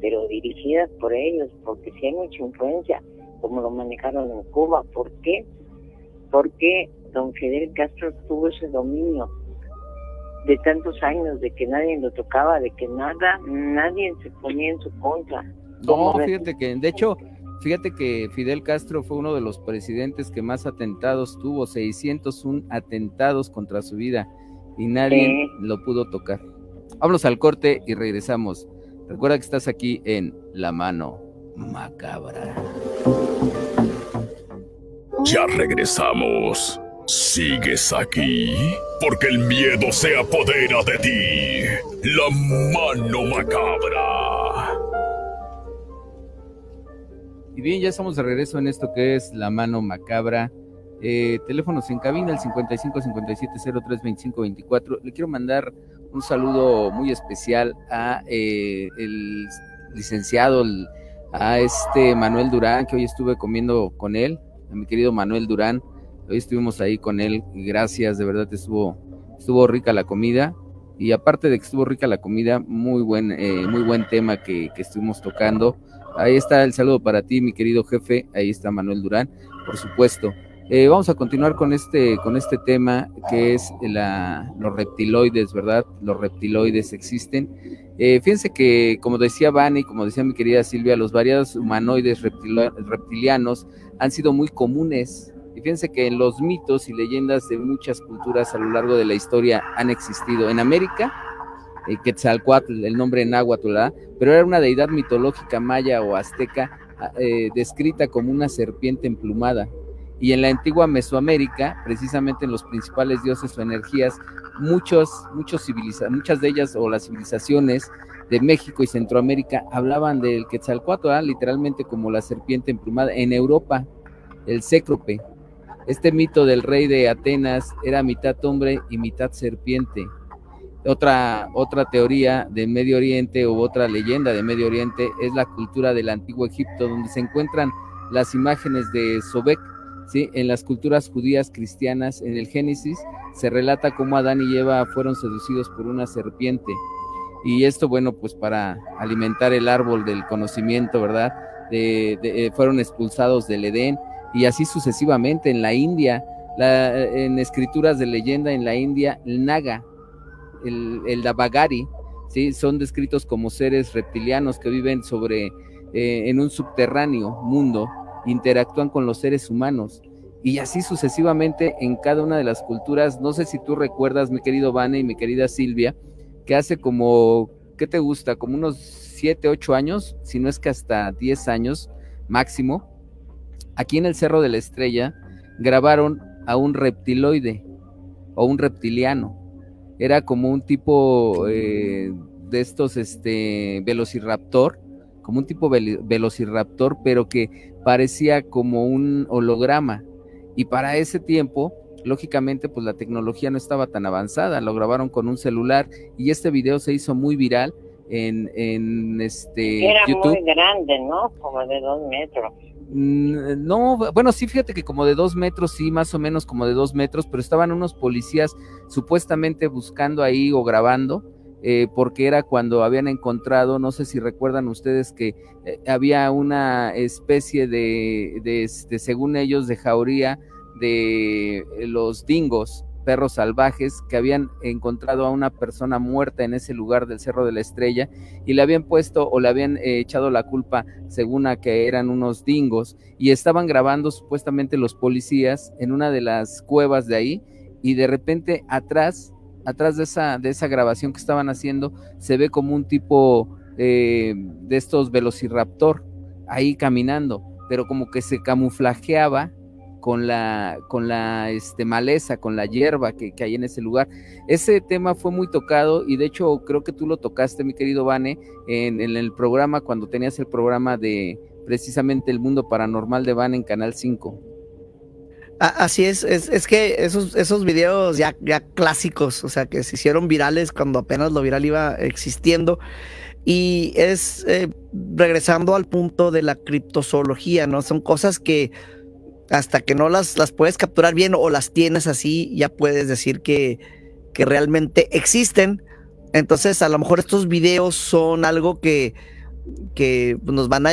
pero dirigidas por ellos, porque sí hay mucha influencia, como lo manejaron en Cuba, ¿por qué? Porque don Fidel Castro tuvo ese dominio de tantos años, de que nadie lo tocaba, de que nada, nadie se ponía en su contra. No, fíjate que, de hecho, fíjate que Fidel Castro fue uno de los presidentes que más atentados tuvo, 601 atentados contra su vida y nadie lo pudo tocar. Vamos al corte y regresamos. Recuerda que estás aquí en La Mano Macabra. Ya regresamos. ¿Sigues aquí? Porque el miedo se apodera de ti. La mano macabra. Y bien, ya estamos de regreso en esto que es la mano macabra. Eh, teléfonos en cabina, el 55 57 03 25 24. Le quiero mandar un saludo muy especial a eh, el licenciado, a este Manuel Durán, que hoy estuve comiendo con él, a mi querido Manuel Durán Hoy estuvimos ahí con él y gracias, de verdad estuvo, estuvo rica la comida. Y aparte de que estuvo rica la comida, muy buen, eh, muy buen tema que, estuvimos tocando. Ahí está el saludo para ti, mi querido jefe. Ahí está Manuel Durán, por supuesto. Eh, vamos a continuar con este, con este tema que es la, los reptiloides, ¿verdad? Los reptiloides existen. Eh, fíjense que, como decía Vani, como decía mi querida Silvia, los variados humanoides reptilianos han sido muy comunes y fíjense que los mitos y leyendas de muchas culturas a lo largo de la historia han existido. En América, eh, Quetzalcoatl, el nombre náhuatl, pero era una deidad mitológica maya o azteca ah, eh, descrita como una serpiente emplumada. Y en la antigua Mesoamérica, precisamente en los principales dioses o energías, muchos, muchos muchas de ellas o las civilizaciones de México y Centroamérica hablaban del Quetzalcoatl, literalmente como la serpiente emplumada. En Europa, el cécrope, este mito del rey de Atenas era mitad hombre y mitad serpiente. Otra, otra teoría de Medio Oriente o otra leyenda de Medio Oriente es la cultura del antiguo Egipto, donde se encuentran las imágenes de Sobek. ¿Sí? En las culturas judías cristianas, en el Génesis, se relata cómo Adán y Eva fueron seducidos por una serpiente. Y esto, bueno, pues para alimentar el árbol del conocimiento, ¿verdad? Eh, fueron expulsados del Edén y así sucesivamente. En la India, en escrituras de leyenda en la India, el Naga, el, el Dabagari, ¿sí? son descritos como seres reptilianos que viven sobre, eh, en un subterráneo mundo, interactúan con los seres humanos. Y así sucesivamente en cada una de las culturas. No sé si tú recuerdas, mi querido Vane y mi querida Silvia, que hace como, ¿qué te gusta? Como unos 7, 8 años, si no es que hasta 10 años máximo, aquí en el Cerro de la Estrella grabaron a un reptiloide o un reptiliano. Era como un tipo eh, de estos, este, velociraptor, como un tipo velociraptor, pero que parecía como un holograma. Y para ese tiempo, lógicamente, pues la tecnología no estaba tan avanzada. Lo grabaron con un celular y este video se hizo muy viral en, en este Era muy grande, ¿no? Como de dos metros. Mm, no, bueno, sí, fíjate que como de dos metros, sí, más o menos como de dos metros, pero estaban unos policías supuestamente buscando ahí o grabando, eh, porque era cuando habían encontrado, no sé si recuerdan ustedes que eh, había una especie de, de, según ellos, de jauría de los dingos, perros salvajes que habían encontrado a una persona muerta en ese lugar del Cerro de la Estrella y le habían puesto o le habían eh, echado la culpa según a que eran unos dingos y estaban grabando supuestamente los policías en una de las cuevas de ahí y de repente atrás, atrás de esa, de esa grabación que estaban haciendo se ve como un tipo eh, de estos velociraptor ahí caminando, pero como que se camuflajeaba con la, con la este, maleza, con la hierba que, hay en ese lugar. Ese tema fue muy tocado y de hecho creo que tú lo tocaste, mi querido Vane, en, el programa, cuando tenías el programa de precisamente el mundo paranormal de Vane en Canal 5. Así es, es, que esos, esos videos ya, ya clásicos, o sea, que se hicieron virales cuando apenas lo viral iba existiendo. Y es eh, regresando al punto de la criptozoología, ¿no? Son cosas que hasta que no las, las puedes capturar bien o las tienes así, ya puedes decir que, que realmente existen. Entonces, a lo mejor estos videos son algo que, que nos van a,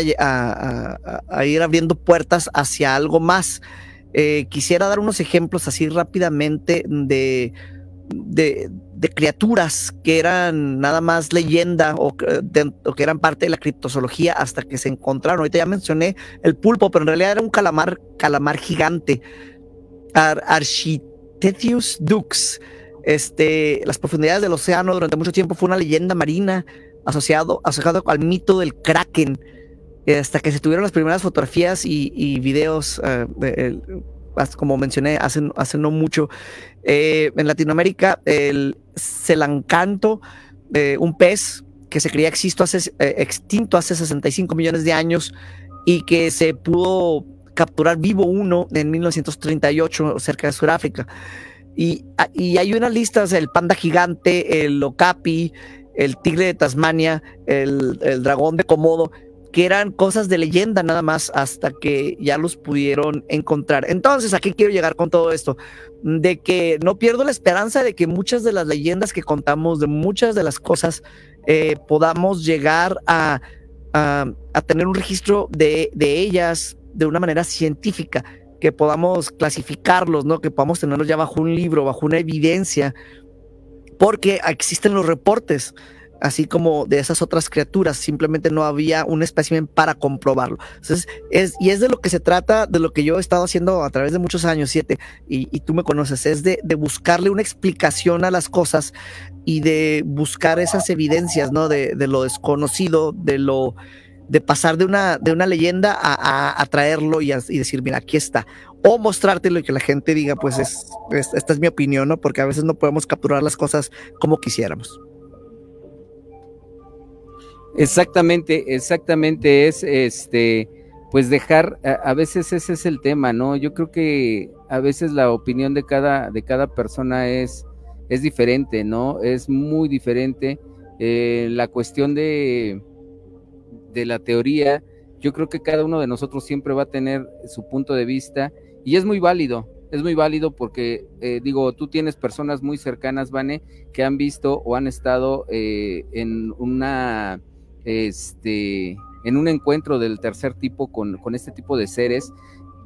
a, ir abriendo puertas hacia algo más. Eh, quisiera dar unos ejemplos así rápidamente de, de, criaturas que eran nada más leyenda o, que eran parte de la criptozoología hasta que se encontraron. Ahorita ya mencioné el pulpo, pero en realidad era un calamar, calamar gigante. Ar dux. Este, las profundidades del océano durante mucho tiempo fue una leyenda marina asociado, asociado al mito del kraken. Hasta que se tuvieron las primeras fotografías y, videos eh, como mencioné hace, no mucho. Eh, en Latinoamérica, el celancanto, eh, un pez que se creía extinto hace, eh, extinto hace 65 millones de años y que se pudo capturar vivo uno en 1938 cerca de Sudáfrica. Y, ah, y, hay unas listas, el panda gigante, el okapi, el tigre de Tasmania, el, el dragón de Komodo, que eran cosas de leyenda nada más hasta que ya los pudieron encontrar. Entonces, ¿a qué quiero llegar con todo esto? De que no pierdo la esperanza de que muchas de las leyendas que contamos, de muchas de las cosas, eh, podamos llegar a, a, tener un registro de, de, ellas de una manera científica, que podamos clasificarlos, ¿no? Que podamos tenerlos ya bajo un libro, bajo una evidencia, porque existen los reportes así como de esas otras criaturas, simplemente no había un espécimen para comprobarlo. Entonces, es, y es de lo que se trata, de lo que yo he estado haciendo a través de muchos años, siete, y, tú me conoces, es de, buscarle una explicación a las cosas y de buscar esas evidencias, ¿no? De, lo desconocido, de lo de pasar de una, de una leyenda a, traerlo y, y, decir, mira, aquí está. O mostrártelo y que la gente diga, pues es, esta es mi opinión, ¿no? Porque a veces no podemos capturar las cosas como quisiéramos. Exactamente, exactamente es este, pues dejar, a, veces ese es el tema, ¿no? Yo creo que a veces la opinión de cada, de cada persona es, es diferente, ¿no? Es muy diferente. Eh, la cuestión de, de la teoría, yo creo que cada uno de nosotros siempre va a tener su punto de vista y es muy válido, es muy válido porque, eh, digo, tú tienes personas muy cercanas, Vane, que han visto o han estado eh, en una este, en un encuentro del tercer tipo con, con este tipo de seres,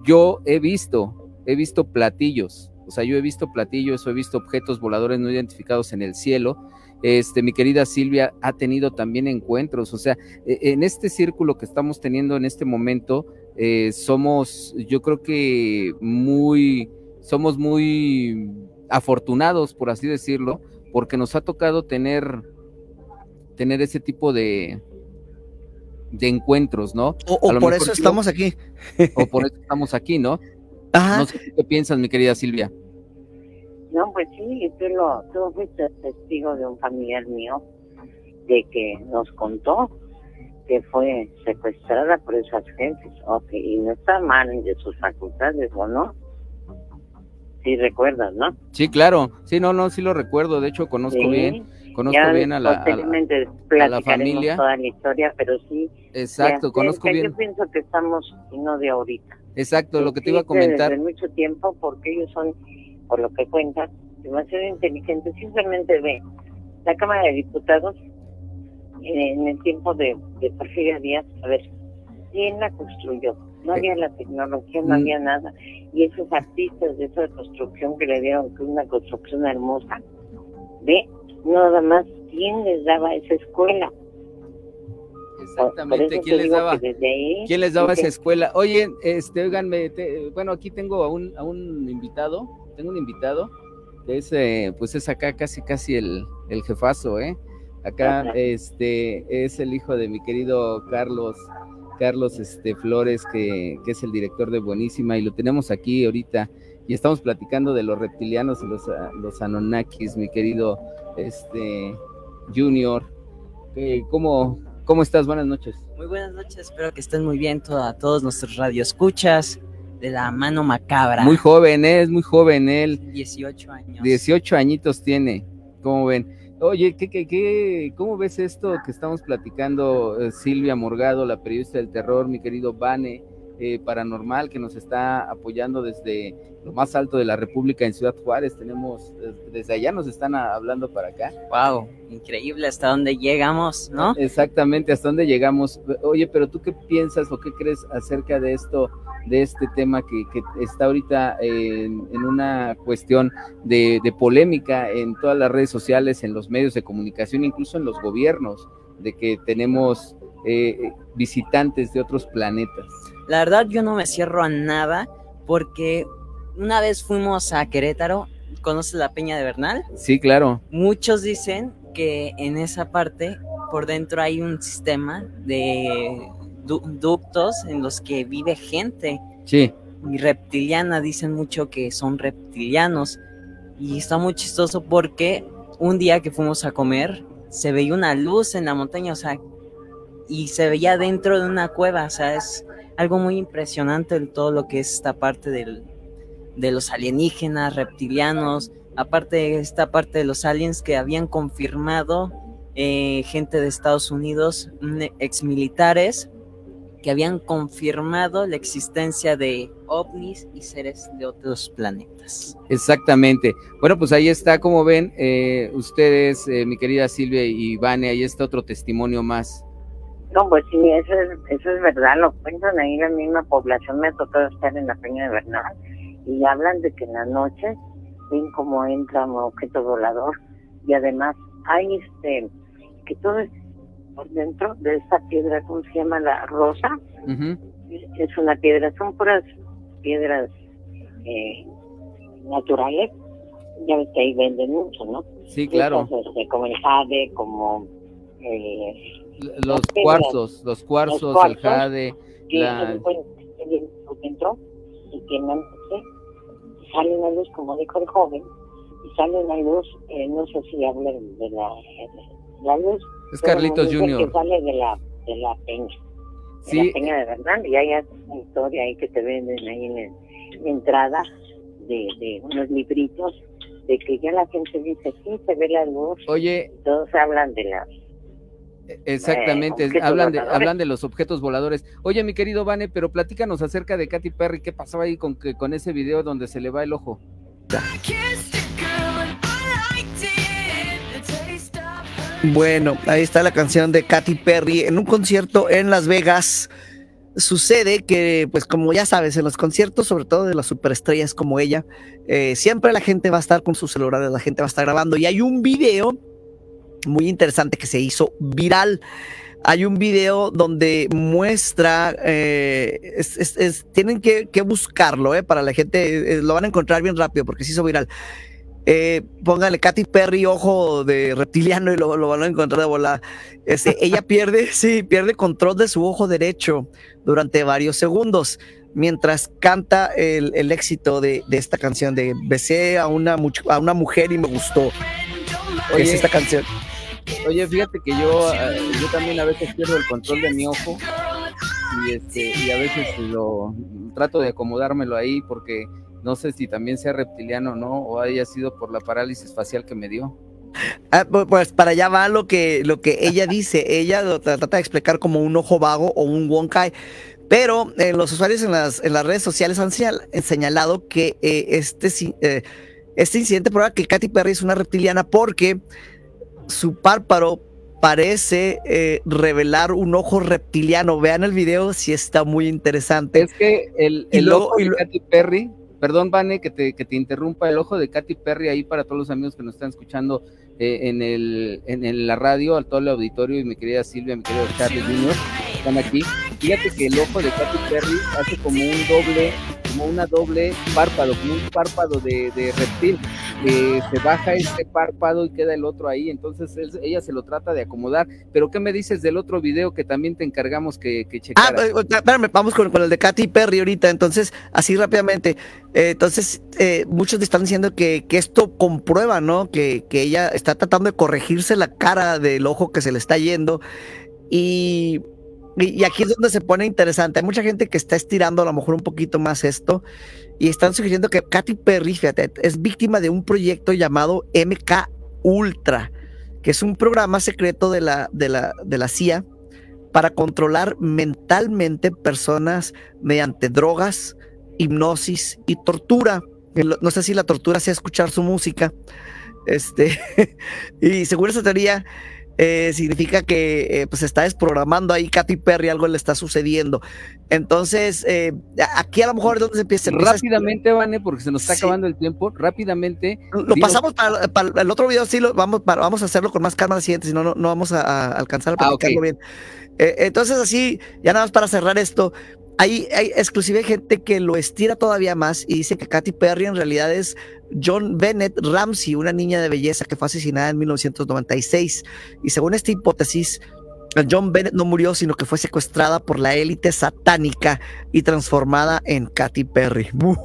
yo he visto, he visto platillos, o sea, yo he visto platillos, he visto objetos voladores no identificados en el cielo. Este, mi querida Silvia ha tenido también encuentros, o sea, e, en este círculo que estamos teniendo en este momento, eh, somos, yo creo que muy, somos muy afortunados, por así decirlo, porque nos ha tocado tener tener ese tipo de, de encuentros, ¿no? O, por eso estamos aquí. O por eso estamos aquí, ¿no? Ajá. No sé qué piensas, mi querida Silvia. No, pues sí, tú, lo, tú fuiste testigo de un familiar mío de que nos contó que fue secuestrada por esas gentes, ok, y no está mal de sus facultades, ¿o no? Sí recuerdas, ¿no? Sí, claro, sí, no, no, sí lo recuerdo, de hecho conozco bien conozco bien a la, a la, familia. toda la historia, pero sí. Exacto, conozco bien. Yo pienso que estamos, no de ahorita. Exacto, lo que te iba a comentar. Desde mucho tiempo, porque ellos son, por lo que cuentan, demasiado inteligentes. Simplemente ve la Cámara de Diputados en el tiempo de, de Porfirio Díaz, a ver, ¿quién la construyó? No eh, había la tecnología, no mm. había nada. Y esos artistas de esa construcción que le dieron, que una construcción hermosa, ve, nada más quién les daba esa escuela. Exactamente, ¿quién les daba? ¿Quién les daba esa escuela? Oye, este, oiganme, bueno, aquí tengo a un, a un invitado, tengo un invitado, que es, eh, pues es acá casi, casi el, el jefazo, ¿eh? Acá, este, es el hijo de mi querido Carlos, Carlos, este, Flores, que, que es el director de Buenísima, y lo tenemos aquí ahorita, y estamos platicando de los reptilianos y los, los Anunnakis, mi querido este, Junior. ¿Cómo, ¿Cómo estás? Buenas noches. Muy buenas noches, espero que estén muy bien a todos nuestros radioescuchas de la mano macabra. Muy joven, ¿eh? es muy joven él. 18 años. 18 añitos tiene, ¿cómo ven? Oye, ¿qué, qué, qué, ¿cómo ves esto que estamos platicando eh, Silvia Morgado, la periodista del terror, mi querido Vane? Eh, paranormal que nos está apoyando desde lo más alto de la República en Ciudad Juárez. Tenemos, desde allá nos están hablando para acá. Wow, increíble hasta dónde llegamos, ¿no? Exactamente, hasta dónde llegamos. Oye, pero tú qué piensas o qué crees acerca de esto, de este tema que, está ahorita en, una cuestión de, polémica en todas las redes sociales, en los medios de comunicación, incluso en los gobiernos, de que tenemos eh, visitantes de otros planetas? La verdad yo no me cierro a nada porque una vez fuimos a Querétaro, ¿conoces la Peña de Bernal? Sí, claro. Muchos dicen que en esa parte por dentro hay un sistema de ductos en los que vive gente. Sí. reptiliana, dicen mucho que son reptilianos. Y está muy chistoso porque un día que fuimos a comer, se veía una luz en la montaña, o sea, y se veía dentro de una cueva, o sea, es algo muy impresionante todo lo que es esta parte del, de los alienígenas, reptilianos, aparte de esta parte de los aliens que habían confirmado eh, gente de Estados Unidos, exmilitares, que habían confirmado la existencia de ovnis y seres de otros planetas. Exactamente. Bueno, pues ahí está, como ven, eh, ustedes, eh, mi querida Silvia y Vane, ahí está otro testimonio más. No, pues sí, eso es, eso es verdad, lo cuentan ahí la misma población, me ha tocado estar en la Peña de Bernal y hablan de que en la noche ven cómo entra un objeto volador y además hay este, que todo es por dentro de esta piedra, ¿cómo se llama? La rosa. Es una piedra, son puras piedras eh, naturales. Ya ves que ahí venden mucho, ¿no? Sí, claro. Este, como el jade, como... Eh, los cuarzos, los cuarzos, el jade. Que la... dentro y que no sale una luz, como dijo el joven, y sale una luz, eh, no sé si hablan de la, la luz es Carlitos Junior. Que sale de la, de la peña. De sí. la peña de Bernal. Y hay una historia ahí que te venden ahí en, la entrada de, de unos libritos de que ya la gente dice, sí, se ve la luz. Oye. todos hablan de la e, Exactamente, hablan de, hablan de los objetos voladores. Oye, mi querido Vane, pero platícanos acerca de Katy Perry, ¿qué pasaba ahí con, con ese video donde se le va el ojo? Bueno, ahí está la canción de Katy Perry en un concierto en Las Vegas. Sucede que, pues como ya sabes, en los conciertos, sobre todo de las superestrellas como ella, eh, siempre la gente va a estar con sus celulares, la gente va a estar grabando. Y hay un video muy interesante que se hizo viral. Hay un video donde muestra, eh, tienen que, buscarlo, eh, para la gente, lo van a encontrar bien rápido porque se hizo viral eh, póngale Katy Perry, ojo de reptiliano y lo, lo van a encontrar de volada. Este, ella pierde, sí, pierde control de su ojo derecho durante varios segundos mientras canta el, éxito de, esta canción de Besé a una, a una mujer y me gustó. Oye, es esta canción. Oye, fíjate que yo, eh, yo también a veces pierdo el control de mi ojo y, este, y a veces lo trato de acomodármelo ahí porque no sé si también sea reptiliano o no, o haya sido por la parálisis facial que me dio. Ah, pues para allá va lo que, lo que ella dice. Ella lo trata de explicar como un ojo vago o un wonkai. Pero eh, los usuarios en las, en las redes sociales han señalado que eh, este, eh, este incidente prueba que Katy Perry es una reptiliana porque su párpado parece revelar un ojo reptiliano. Vean el video si está muy interesante. Es que el, el ojo de Katy Perry Perdón, Vane, que te, que te interrumpa el ojo de Katy Perry ahí para todos los amigos que nos están escuchando eh, en, el, en, la radio, al todo el auditorio y mi querida Silvia, mi querido Charlie Junior, están aquí. Fíjate que el ojo de Katy Perry hace como un doble, como una doble párpado, como un párpado de, de reptil. se baja este párpado y queda el otro ahí, entonces ella se lo trata de acomodar. Pero ¿qué me dices del otro video que también te encargamos que, que Ah, eh, espérame, vamos con, con, el de Katy Perry ahorita, entonces, así rápidamente. Eh, entonces, eh, muchos están diciendo que, esto comprueba, ¿no? Que, ella está tratando de corregirse la cara del ojo que se le está yendo. Y, aquí es donde se pone interesante. Hay mucha gente que está estirando a lo mejor un poquito más esto. Y están sugiriendo que Katy Perry, fíjate, es víctima de un proyecto llamado MK Ultra, que es un programa secreto de la, de la, de la CIA para controlar mentalmente personas mediante drogas, hipnosis y tortura. No sé si la tortura sea escuchar su música. Este, y según esa teoría, eh, significa que eh, pues está desprogramando ahí Katy Perry, algo le está sucediendo. Entonces, eh, aquí a lo mejor es donde se empieza. Rápidamente, Vane, porque se nos está acabando el tiempo, rápidamente. Lo pasamos para, el otro video, sí, lo, vamos, vamos a hacerlo con más calma al siguiente, si no, no, vamos a, alcanzar a ah, platicarlo bien. entonces, así, ya nada más para cerrar esto, hay, hay exclusive gente que lo estira todavía más y dice que Katy Perry en realidad es John Bennett Ramsey, una niña de belleza que fue asesinada en 1996. Y según esta hipótesis, John Bennett no murió, sino que fue secuestrada por la élite satánica y transformada en Katy Perry. wow,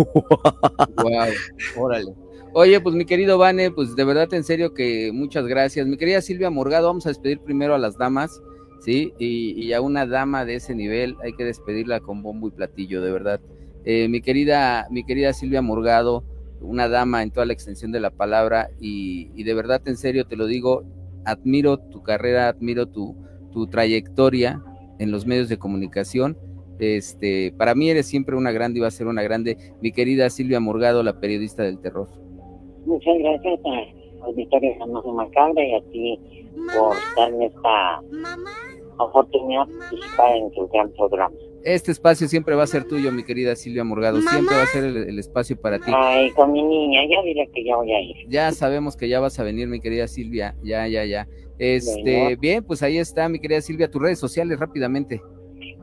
órale. Oye, pues mi querido Vane, pues de verdad en serio que muchas gracias. Mi querida Silvia Morgado, vamos a despedir primero a las damas, ¿sí? Y, a una dama de ese nivel hay que despedirla con bombo y platillo, de verdad. Eh, mi querida, mi querida Silvia Morgado, una dama en toda la extensión de la palabra y, y de verdad en serio te lo digo, admiro tu carrera, admiro tu, tu trayectoria en los medios de comunicación. Este, para mí eres siempre una grande y va a ser una grande, mi querida Silvia Morgado, la periodista del terror. Muchas gracias a Auditorio Famoso Macabra y a ti por darme esta oportunidad de participar en tu gran programa. Este espacio siempre va a ser tuyo, mi querida Silvia Morgado. Siempre va a ser el, espacio para ti. Ay, con mi niña, ya diré que ya voy a ir. Ya sabemos que ya vas a venir, mi querida Silvia. Ya, ya, ya. Este, bien, pues ahí está, mi querida Silvia, tus redes sociales rápidamente.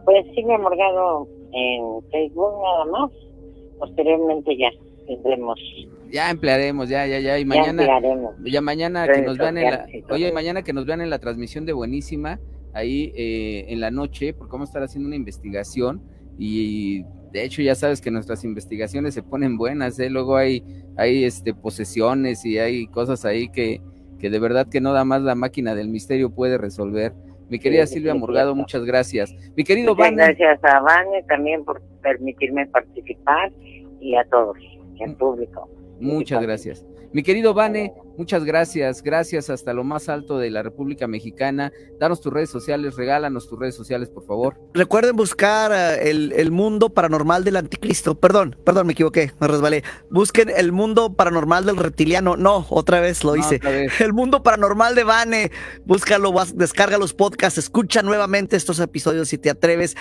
Pues Silvia Morgado en Facebook nada más. Posteriormente ya tendremos. Ya emplearemos, ya, ya, ya. Y mañana, ya, mañana que nos vean en la, oye, mañana que nos vean en la transmisión de Buenísima, ahí eh, en la noche, porque vamos a estar haciendo una investigación y de hecho ya sabes que nuestras investigaciones se ponen buenas, ¿eh? luego hay, hay este, posesiones y hay cosas ahí que, que de verdad que no da más la máquina del misterio puede resolver. Mi querida Silvia Morgado, muchas gracias. Mi querido muchas Gracias a Vane también por permitirme participar y a todos, en mm. público. Muchas gracias. Mi querido Vane, muchas gracias, gracias hasta lo más alto de la República Mexicana. Danos tus redes sociales, regálanos tus redes sociales, por favor. Recuerden buscar eh, el, mundo paranormal del anticristo. Perdón, perdón, me equivoqué, me resbalé. Busquen el mundo paranormal del reptiliano. No, otra vez lo hice. El mundo paranormal de Vane. Búscalo, descarga los podcasts, escucha nuevamente estos episodios si te atreves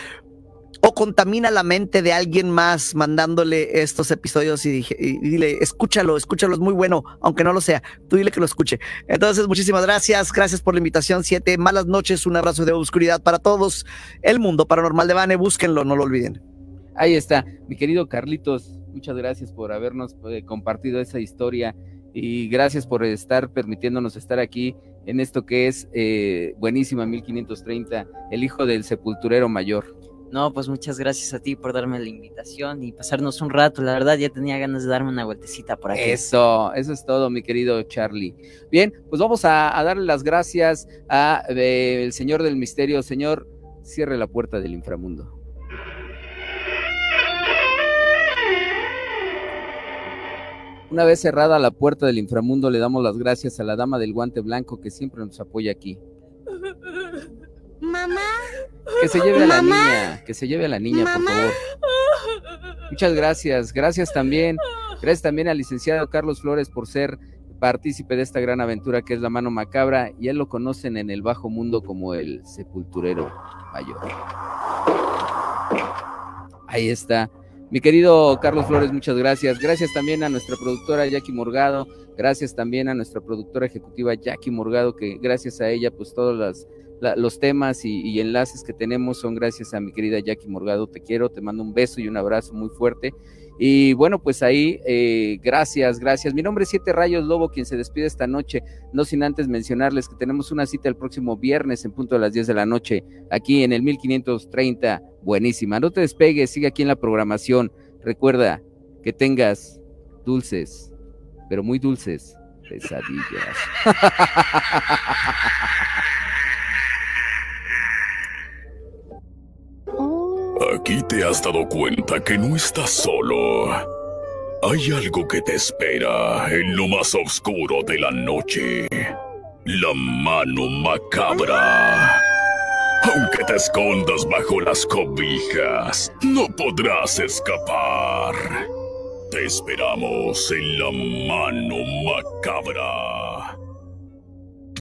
o contamina la mente de alguien más mandándole estos episodios y, dile, escúchalo, escúchalo, es muy bueno, aunque no lo sea, tú dile que lo escuche. Entonces, muchísimas gracias, gracias por la invitación, siete, malas noches, un abrazo de oscuridad para todos, el mundo paranormal de Bane, búsquenlo, no lo olviden. Ahí está, mi querido Carlitos, muchas gracias por habernos eh, compartido esa historia y gracias por estar permitiéndonos estar aquí en esto que es eh, buenísima 1530, el hijo del sepulturero mayor. No, pues muchas gracias a ti por darme la invitación y pasarnos un rato. La verdad, ya tenía ganas de darme una vueltecita por aquí. Eso, eso es todo, mi querido Charlie. Bien, pues vamos a, darle las gracias a eh, el Señor del Misterio. Señor, cierre la puerta del inframundo. Una vez cerrada la puerta del inframundo, le damos las gracias a la dama del guante blanco que siempre nos apoya aquí. Mamá. Que se lleve a la niña, que se lleve a la niña, por favor. Muchas gracias, gracias también, gracias también al licenciado Carlos Flores por ser partícipe de esta gran aventura que es la mano macabra y él lo conocen en el bajo mundo como el sepulturero mayor. Ahí está. Mi querido Carlos Flores, muchas gracias. Gracias también a nuestra productora Jackie Morgado. Gracias también a nuestra productora ejecutiva Jackie Morgado, que gracias a ella, pues todas las los temas y, enlaces que tenemos son gracias a mi querida Jackie Morgado. Te quiero, te mando un beso y un abrazo muy fuerte. Y bueno, pues ahí, eh, gracias, gracias. Mi nombre es Siete Rayos Lobo, quien se despide esta noche, no sin antes mencionarles que tenemos una cita el próximo viernes en punto a las 10 de la noche, aquí en el 1530. Buenísima. No te despegues, sigue aquí en la programación. Recuerda que tengas dulces, pero muy dulces pesadillas. Aquí te has dado cuenta que no estás solo. Hay algo que te espera en lo más oscuro de la noche. La mano macabra. Aunque te escondas bajo las cobijas, no podrás escapar. Te esperamos en la mano macabra.